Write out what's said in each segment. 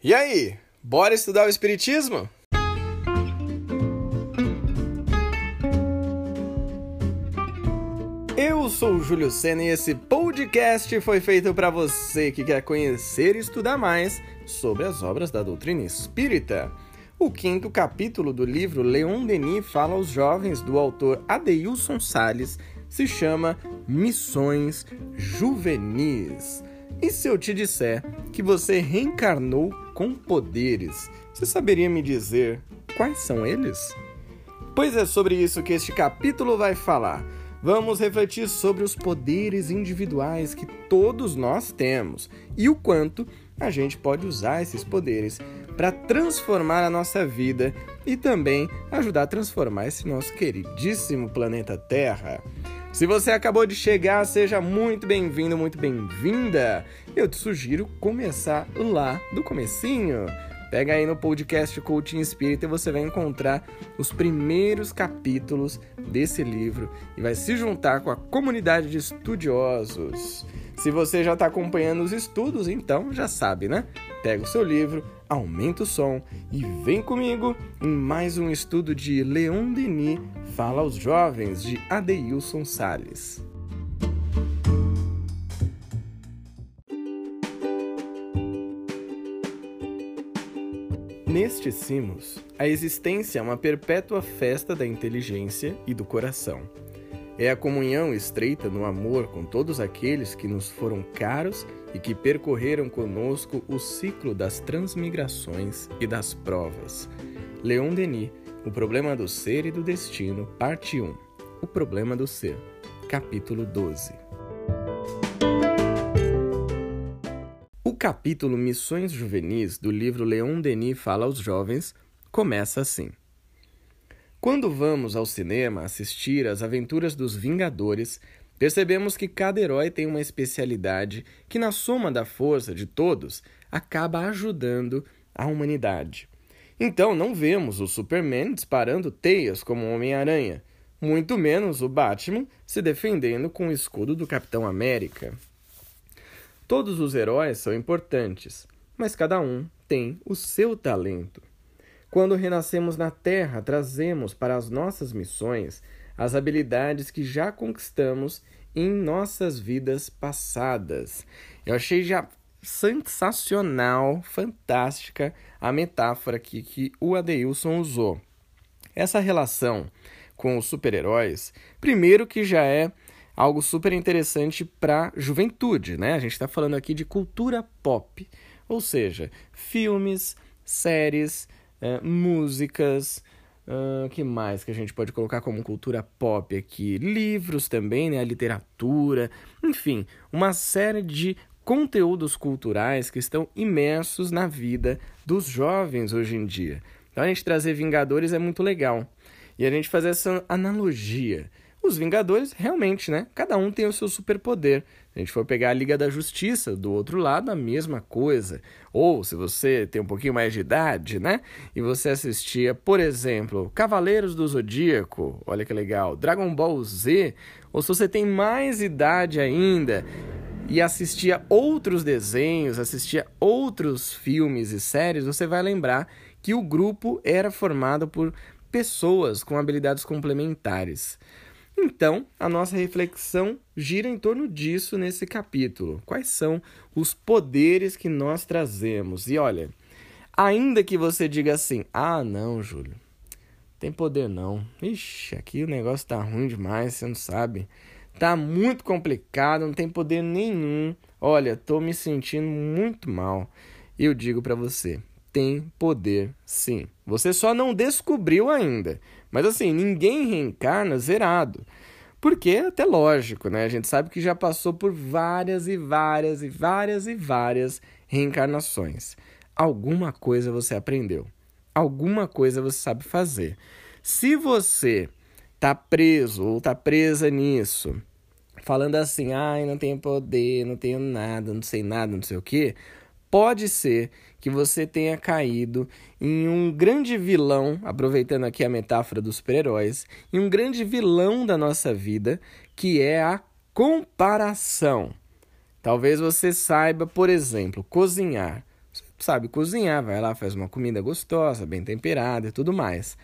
E aí, bora estudar o Espiritismo? Eu sou o Júlio Senna e esse podcast foi feito para você que quer conhecer e estudar mais sobre as obras da doutrina espírita. O quinto capítulo do livro Leon Denis fala aos jovens do autor Adeilson Sales se chama Missões Juvenis. E se eu te disser que você reencarnou com poderes, você saberia me dizer quais são eles? Pois é sobre isso que este capítulo vai falar. Vamos refletir sobre os poderes individuais que todos nós temos e o quanto a gente pode usar esses poderes para transformar a nossa vida e também ajudar a transformar esse nosso queridíssimo planeta Terra. Se você acabou de chegar, seja muito bem-vindo, muito bem-vinda. Eu te sugiro começar lá do comecinho. Pega aí no podcast Coaching Espírita e você vai encontrar os primeiros capítulos desse livro e vai se juntar com a comunidade de estudiosos. Se você já está acompanhando os estudos, então já sabe, né? Pega o seu livro, aumenta o som e vem comigo em mais um estudo de Leon Denis Fala aos Jovens de Adeilson Sales. Neste cimos, a existência é uma perpétua festa da inteligência e do coração. É a comunhão estreita no amor com todos aqueles que nos foram caros e que percorreram conosco o ciclo das transmigrações e das provas. Leon Denis, O Problema do Ser e do Destino, Parte 1 O Problema do Ser, Capítulo 12 O capítulo Missões Juvenis do livro Leon Denis Fala aos Jovens começa assim. Quando vamos ao cinema assistir às aventuras dos Vingadores, percebemos que cada herói tem uma especialidade que, na soma da força de todos, acaba ajudando a humanidade. Então, não vemos o Superman disparando teias como o Homem-Aranha, muito menos o Batman se defendendo com o escudo do Capitão América. Todos os heróis são importantes, mas cada um tem o seu talento. Quando renascemos na Terra, trazemos para as nossas missões as habilidades que já conquistamos em nossas vidas passadas. Eu achei já sensacional, fantástica a metáfora aqui que o Adeilson usou. Essa relação com os super-heróis, primeiro que já é algo super interessante para juventude, né? A gente está falando aqui de cultura pop, ou seja, filmes, séries, é, músicas, uh, que mais que a gente pode colocar como cultura pop aqui? Livros também, né? A literatura, enfim, uma série de conteúdos culturais que estão imersos na vida dos jovens hoje em dia. Então a gente trazer Vingadores é muito legal. E a gente fazer essa analogia. Os Vingadores, realmente, né? Cada um tem o seu superpoder. A gente for pegar a Liga da Justiça, do outro lado, a mesma coisa. Ou, se você tem um pouquinho mais de idade, né? E você assistia, por exemplo, Cavaleiros do Zodíaco, olha que legal, Dragon Ball Z, ou se você tem mais idade ainda e assistia outros desenhos, assistia outros filmes e séries, você vai lembrar que o grupo era formado por pessoas com habilidades complementares. Então, a nossa reflexão gira em torno disso nesse capítulo. Quais são os poderes que nós trazemos? E olha, ainda que você diga assim: "Ah, não, Júlio. Tem poder não. Ixi, aqui o negócio tá ruim demais, você não sabe. Tá muito complicado, não tem poder nenhum. Olha, tô me sentindo muito mal." Eu digo para você, tem poder sim. Você só não descobriu ainda. Mas assim, ninguém reencarna zerado. Porque é até lógico, né? A gente sabe que já passou por várias e várias e várias e várias reencarnações. Alguma coisa você aprendeu. Alguma coisa você sabe fazer. Se você tá preso ou tá presa nisso, falando assim, ai, não tenho poder, não tenho nada, não sei nada, não sei o quê, pode ser que você tenha caído em um grande vilão, aproveitando aqui a metáfora dos super-heróis, em um grande vilão da nossa vida, que é a comparação. Talvez você saiba, por exemplo, cozinhar. Você sabe cozinhar, vai lá, faz uma comida gostosa, bem temperada e tudo mais.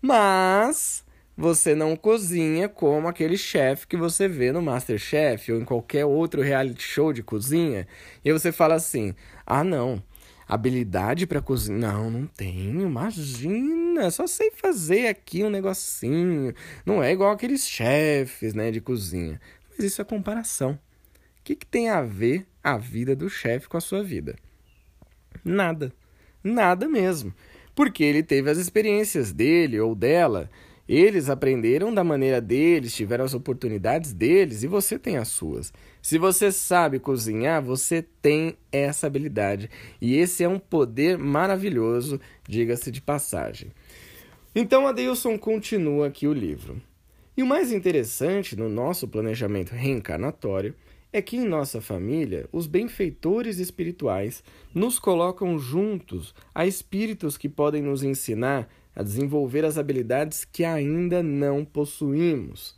Mas você não cozinha como aquele chefe que você vê no Masterchef ou em qualquer outro reality show de cozinha. E você fala assim: ah, não, habilidade para cozinhar. Não, não tenho, imagina, só sei fazer aqui um negocinho. Não é igual aqueles chefes né, de cozinha. Mas isso é comparação. O que, que tem a ver a vida do chefe com a sua vida? Nada. Nada mesmo. Porque ele teve as experiências dele ou dela eles aprenderam da maneira deles, tiveram as oportunidades deles e você tem as suas. Se você sabe cozinhar, você tem essa habilidade. E esse é um poder maravilhoso, diga-se de passagem. Então, Adeilson continua aqui o livro. E o mais interessante no nosso planejamento reencarnatório é que em nossa família, os benfeitores espirituais nos colocam juntos a espíritos que podem nos ensinar a desenvolver as habilidades que ainda não possuímos.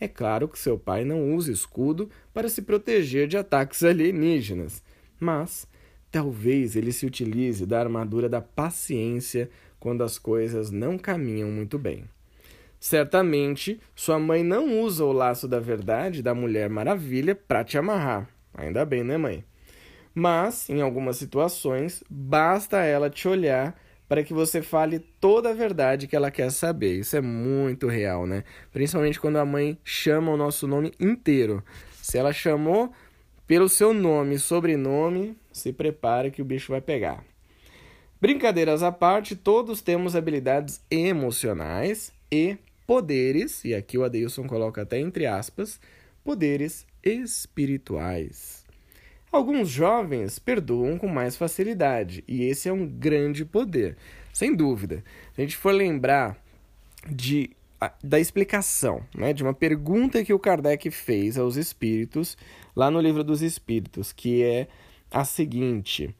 É claro que seu pai não usa escudo para se proteger de ataques alienígenas, mas talvez ele se utilize da armadura da paciência quando as coisas não caminham muito bem. Certamente, sua mãe não usa o laço da verdade da Mulher Maravilha para te amarrar. Ainda bem, né, mãe? Mas, em algumas situações, basta ela te olhar para que você fale toda a verdade que ela quer saber. Isso é muito real, né? Principalmente quando a mãe chama o nosso nome inteiro. Se ela chamou pelo seu nome e sobrenome, se prepare que o bicho vai pegar. Brincadeiras à parte, todos temos habilidades emocionais e poderes, e aqui o Adeilson coloca até entre aspas, poderes espirituais. Alguns jovens perdoam com mais facilidade, e esse é um grande poder, sem dúvida. Se a gente for lembrar de, da explicação, né, de uma pergunta que o Kardec fez aos espíritos, lá no livro dos Espíritos, que é a seguinte: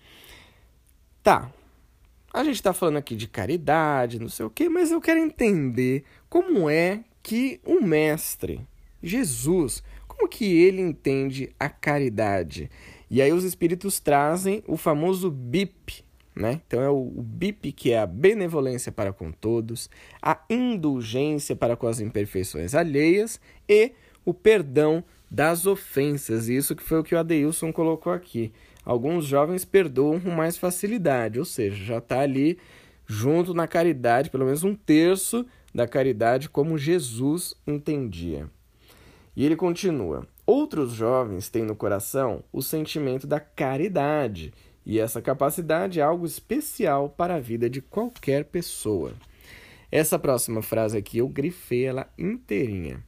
tá, a gente está falando aqui de caridade, não sei o quê, mas eu quero entender como é que o Mestre, Jesus, como que ele entende a caridade? E aí os espíritos trazem o famoso BIP, né? Então é o, o BIP que é a benevolência para com todos, a indulgência para com as imperfeições alheias e o perdão das ofensas. Isso que foi o que o Adeilson colocou aqui. Alguns jovens perdoam com mais facilidade, ou seja, já está ali junto na caridade, pelo menos um terço da caridade como Jesus entendia. E ele continua: Outros jovens têm no coração o sentimento da caridade, e essa capacidade é algo especial para a vida de qualquer pessoa. Essa próxima frase aqui eu grifei ela inteirinha.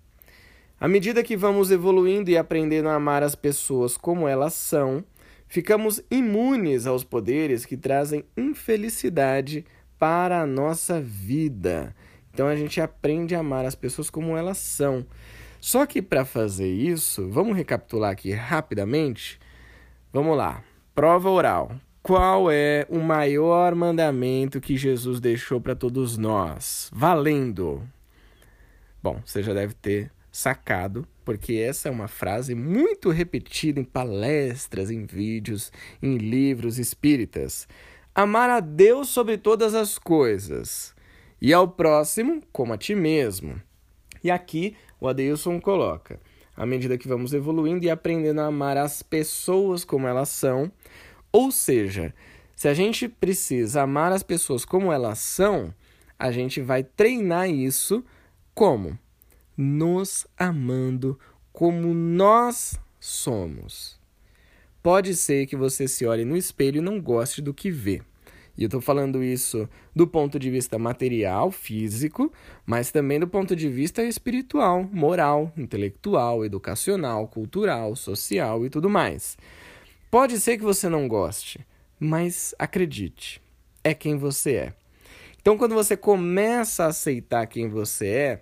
À medida que vamos evoluindo e aprendendo a amar as pessoas como elas são, ficamos imunes aos poderes que trazem infelicidade para a nossa vida. Então a gente aprende a amar as pessoas como elas são. Só que para fazer isso, vamos recapitular aqui rapidamente? Vamos lá. Prova oral. Qual é o maior mandamento que Jesus deixou para todos nós? Valendo! Bom, você já deve ter sacado, porque essa é uma frase muito repetida em palestras, em vídeos, em livros espíritas. Amar a Deus sobre todas as coisas e ao próximo como a ti mesmo. E aqui o Adeilson coloca: à medida que vamos evoluindo e aprendendo a amar as pessoas como elas são, ou seja, se a gente precisa amar as pessoas como elas são, a gente vai treinar isso como? Nos amando como nós somos. Pode ser que você se olhe no espelho e não goste do que vê. E eu estou falando isso do ponto de vista material, físico, mas também do ponto de vista espiritual, moral, intelectual, educacional, cultural, social e tudo mais. Pode ser que você não goste, mas acredite, é quem você é. Então, quando você começa a aceitar quem você é,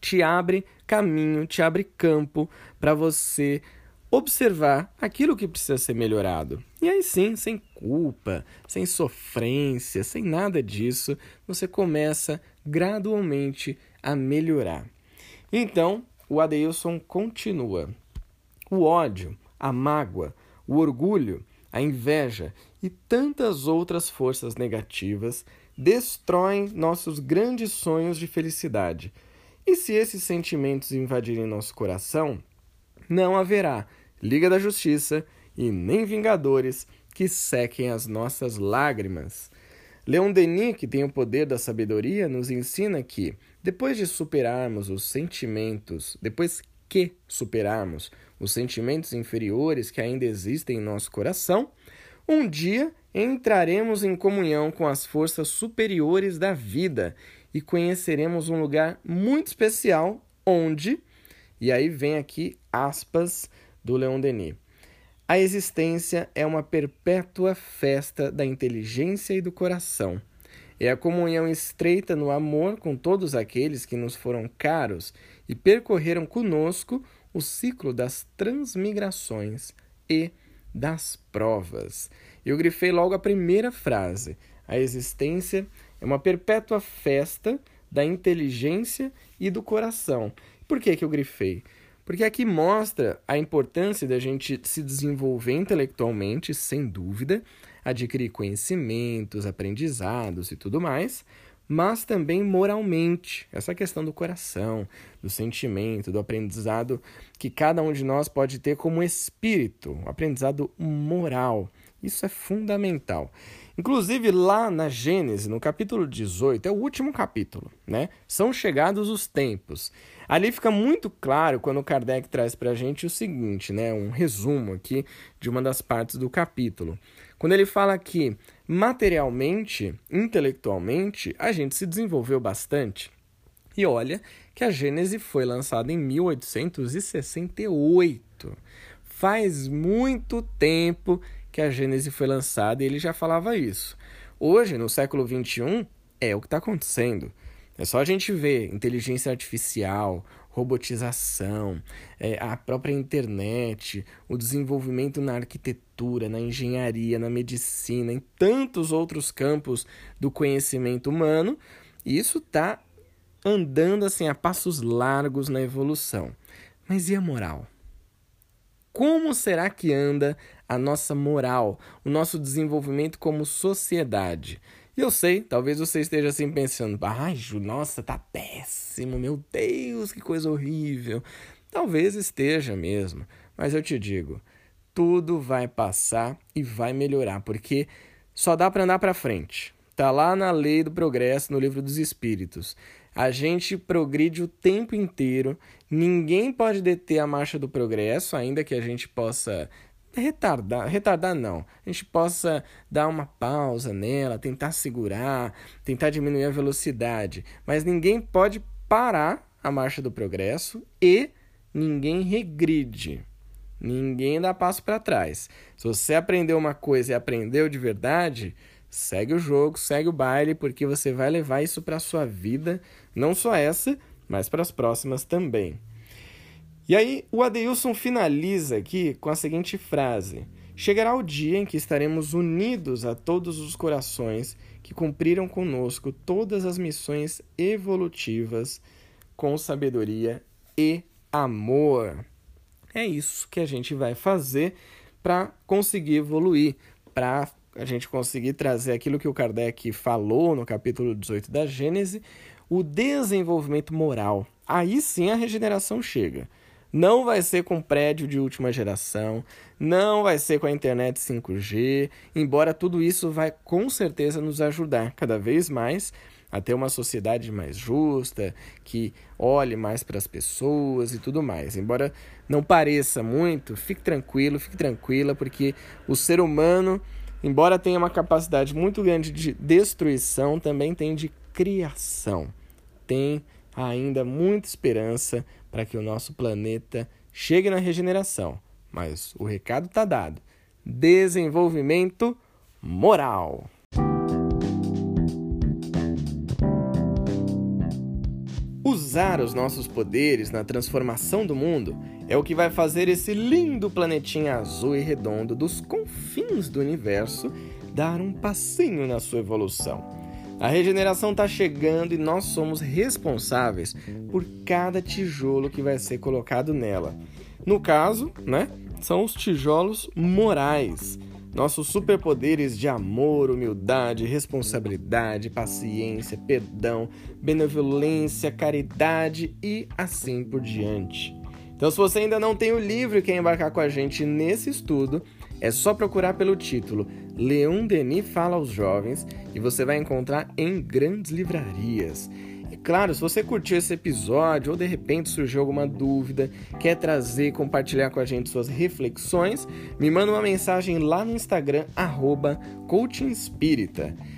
te abre caminho, te abre campo para você observar aquilo que precisa ser melhorado. E aí sim, sem culpa, sem sofrência, sem nada disso, você começa gradualmente a melhorar. Então, o Adeilson continua. O ódio, a mágoa, o orgulho, a inveja e tantas outras forças negativas destroem nossos grandes sonhos de felicidade. E se esses sentimentos invadirem nosso coração, não haverá Liga da Justiça e nem Vingadores que sequem as nossas lágrimas. Leon Denis, que tem o poder da sabedoria, nos ensina que, depois de superarmos os sentimentos, depois que superarmos os sentimentos inferiores que ainda existem em nosso coração, um dia entraremos em comunhão com as forças superiores da vida e conheceremos um lugar muito especial onde, e aí vem aqui aspas do Leon Denis. A existência é uma perpétua festa da inteligência e do coração. É a comunhão estreita no amor com todos aqueles que nos foram caros e percorreram conosco o ciclo das transmigrações e das provas. Eu grifei logo a primeira frase. A existência é uma perpétua festa da inteligência e do coração. Por que, que eu grifei? Porque aqui mostra a importância da gente se desenvolver intelectualmente, sem dúvida, adquirir conhecimentos, aprendizados e tudo mais, mas também moralmente, essa questão do coração, do sentimento, do aprendizado que cada um de nós pode ter como espírito, um aprendizado moral. Isso é fundamental. Inclusive, lá na Gênesis, no capítulo 18, é o último capítulo, né? São chegados os tempos. Ali fica muito claro quando Kardec traz para a gente o seguinte, né? Um resumo aqui de uma das partes do capítulo. Quando ele fala que materialmente, intelectualmente, a gente se desenvolveu bastante. E olha que a Gênese foi lançada em 1868. Faz muito tempo que a Gênese foi lançada e ele já falava isso. Hoje, no século XXI, é o que está acontecendo. É só a gente ver inteligência artificial, robotização, é, a própria internet, o desenvolvimento na arquitetura, na engenharia, na medicina, em tantos outros campos do conhecimento humano. Isso está andando assim a passos largos na evolução. Mas e a moral? Como será que anda a nossa moral, o nosso desenvolvimento como sociedade? E eu sei, talvez você esteja assim pensando, ai, nossa, tá péssimo, meu Deus, que coisa horrível. Talvez esteja mesmo, mas eu te digo, tudo vai passar e vai melhorar, porque só dá para andar para frente. Tá lá na lei do progresso, no livro dos espíritos. A gente progride o tempo inteiro, ninguém pode deter a marcha do progresso, ainda que a gente possa retardar, retardar não, a gente possa dar uma pausa nela, tentar segurar, tentar diminuir a velocidade, mas ninguém pode parar a marcha do progresso e ninguém regride. Ninguém dá passo para trás. Se você aprendeu uma coisa e aprendeu de verdade, segue o jogo, segue o baile, porque você vai levar isso para sua vida, não só essa, mas para as próximas também. E aí o Adeilson finaliza aqui com a seguinte frase: Chegará o dia em que estaremos unidos a todos os corações que cumpriram conosco todas as missões evolutivas com sabedoria e amor. É isso que a gente vai fazer para conseguir evoluir, para a gente conseguir trazer aquilo que o Kardec falou no capítulo 18 da Gênese, o desenvolvimento moral. Aí sim a regeneração chega. Não vai ser com prédio de última geração, não vai ser com a internet 5G, embora tudo isso vai com certeza nos ajudar cada vez mais a ter uma sociedade mais justa, que olhe mais para as pessoas e tudo mais. Embora não pareça muito, fique tranquilo, fique tranquila, porque o ser humano, embora tenha uma capacidade muito grande de destruição, também tem de criação. Tem ainda muita esperança para que o nosso planeta chegue na regeneração. Mas o recado está dado: desenvolvimento moral. Usar os nossos poderes na transformação do mundo é o que vai fazer esse lindo planetinha azul e redondo dos confins do universo dar um passinho na sua evolução. A regeneração está chegando e nós somos responsáveis por cada tijolo que vai ser colocado nela. No caso, né, são os tijolos morais. nossos superpoderes de amor, humildade, responsabilidade, paciência, perdão, benevolência, caridade e assim por diante. Então, se você ainda não tem o livro e quer embarcar com a gente nesse estudo, é só procurar pelo título Leon Denis Fala aos Jovens e você vai encontrar em grandes livrarias. E claro, se você curtiu esse episódio ou de repente surgiu alguma dúvida, quer trazer, compartilhar com a gente suas reflexões, me manda uma mensagem lá no Instagram, arroba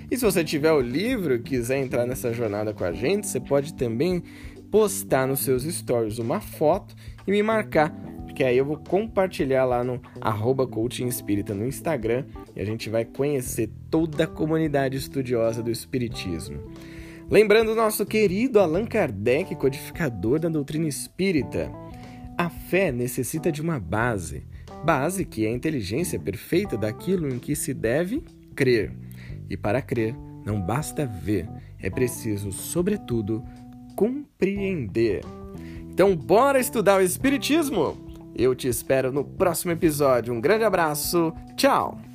E se você tiver o livro e quiser entrar nessa jornada com a gente, você pode também postar nos seus stories uma foto e me marcar, porque aí eu vou compartilhar lá no arroba coaching espírita no Instagram e a gente vai conhecer toda a comunidade estudiosa do Espiritismo. Lembrando o nosso querido Allan Kardec, codificador da doutrina espírita. A fé necessita de uma base, base que é a inteligência perfeita daquilo em que se deve crer. E para crer, não basta ver, é preciso, sobretudo, compreender. Então, bora estudar o Espiritismo? Eu te espero no próximo episódio. Um grande abraço, tchau!